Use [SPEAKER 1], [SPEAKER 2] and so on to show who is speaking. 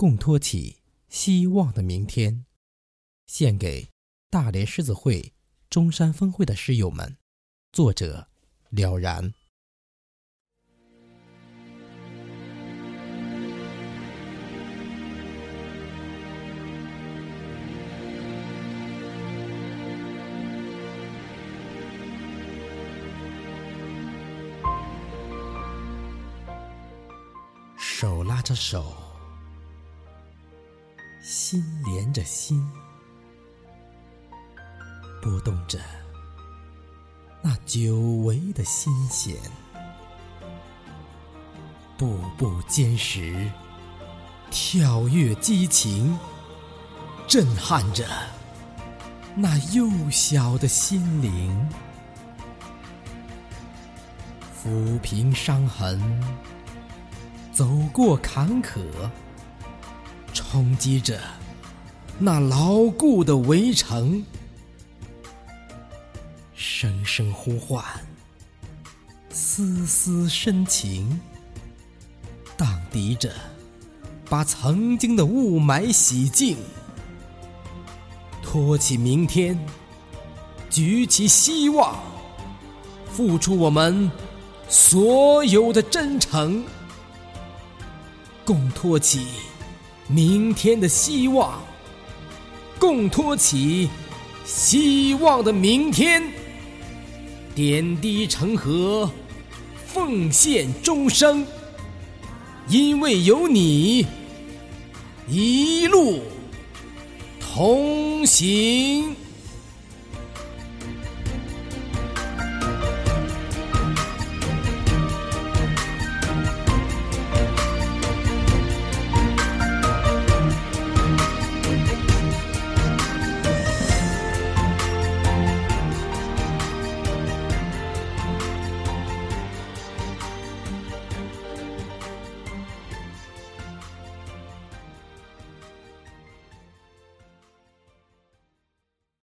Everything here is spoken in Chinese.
[SPEAKER 1] 共托起希望的明天，献给大连狮子会中山分会的狮友们。作者：了然。手拉着手，心连着心，拨动着那久违的心弦，步步坚实，跳跃激情，震撼着那幼小的心灵，抚平伤痕。走过坎坷，冲击着那牢固的围城，声声呼唤，丝丝深情，荡涤着把曾经的雾霾洗净，托起明天，举起希望，付出我们所有的真诚。共托起明天的希望，共托起希望的明天，点滴成河，奉献终生，因为有你，一路同行。